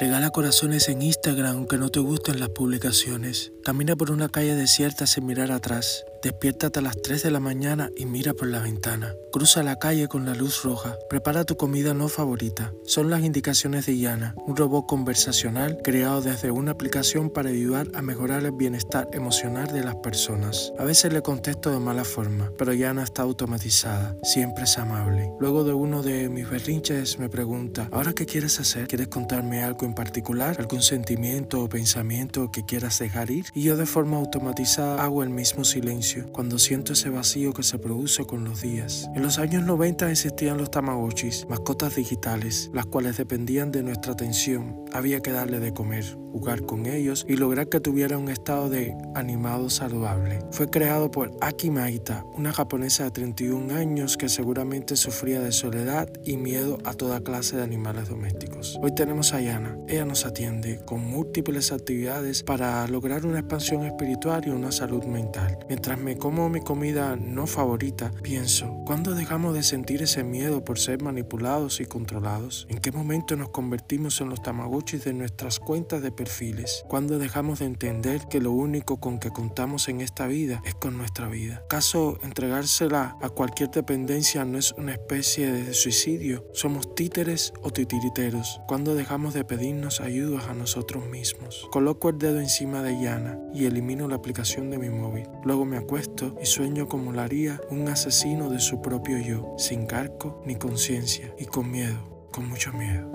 Regala corazones en Instagram aunque no te gusten las publicaciones. Camina por una calle desierta sin mirar atrás. Despiértate a las 3 de la mañana y mira por la ventana. Cruza la calle con la luz roja. Prepara tu comida no favorita. Son las indicaciones de Yana, un robot conversacional creado desde una aplicación para ayudar a mejorar el bienestar emocional de las personas. A veces le contesto de mala forma, pero Yana está automatizada. Siempre es amable. Luego de uno de mis berrinches me pregunta, ¿ahora qué quieres hacer? ¿Quieres contarme algo en particular? ¿Algún sentimiento o pensamiento que quieras dejar ir? Y yo de forma automatizada hago el mismo silencio cuando siento ese vacío que se produce con los días. En los años 90 existían los tamagotchis, mascotas digitales, las cuales dependían de nuestra atención. Había que darle de comer, jugar con ellos y lograr que tuviera un estado de animado saludable. Fue creado por Aki Maita, una japonesa de 31 años que seguramente sufría de soledad y miedo a toda clase de animales domésticos. Hoy tenemos a Yana. Ella nos atiende con múltiples actividades para lograr una expansión espiritual y una salud mental. Mientras me como mi comida no favorita, pienso, ¿cuándo dejamos de sentir ese miedo por ser manipulados y controlados? ¿En qué momento nos convertimos en los tamagotchis de nuestras cuentas de perfiles? ¿Cuándo dejamos de entender que lo único con que contamos en esta vida es con nuestra vida? ¿Caso entregársela a cualquier dependencia no es una especie de suicidio? ¿Somos títeres o titiriteros? ¿Cuándo dejamos de pedirnos ayudas a nosotros mismos? Coloco el dedo encima de Yana y elimino la aplicación de mi móvil. Luego me y sueño como lo haría un asesino de su propio yo, sin carco ni conciencia y con miedo, con mucho miedo.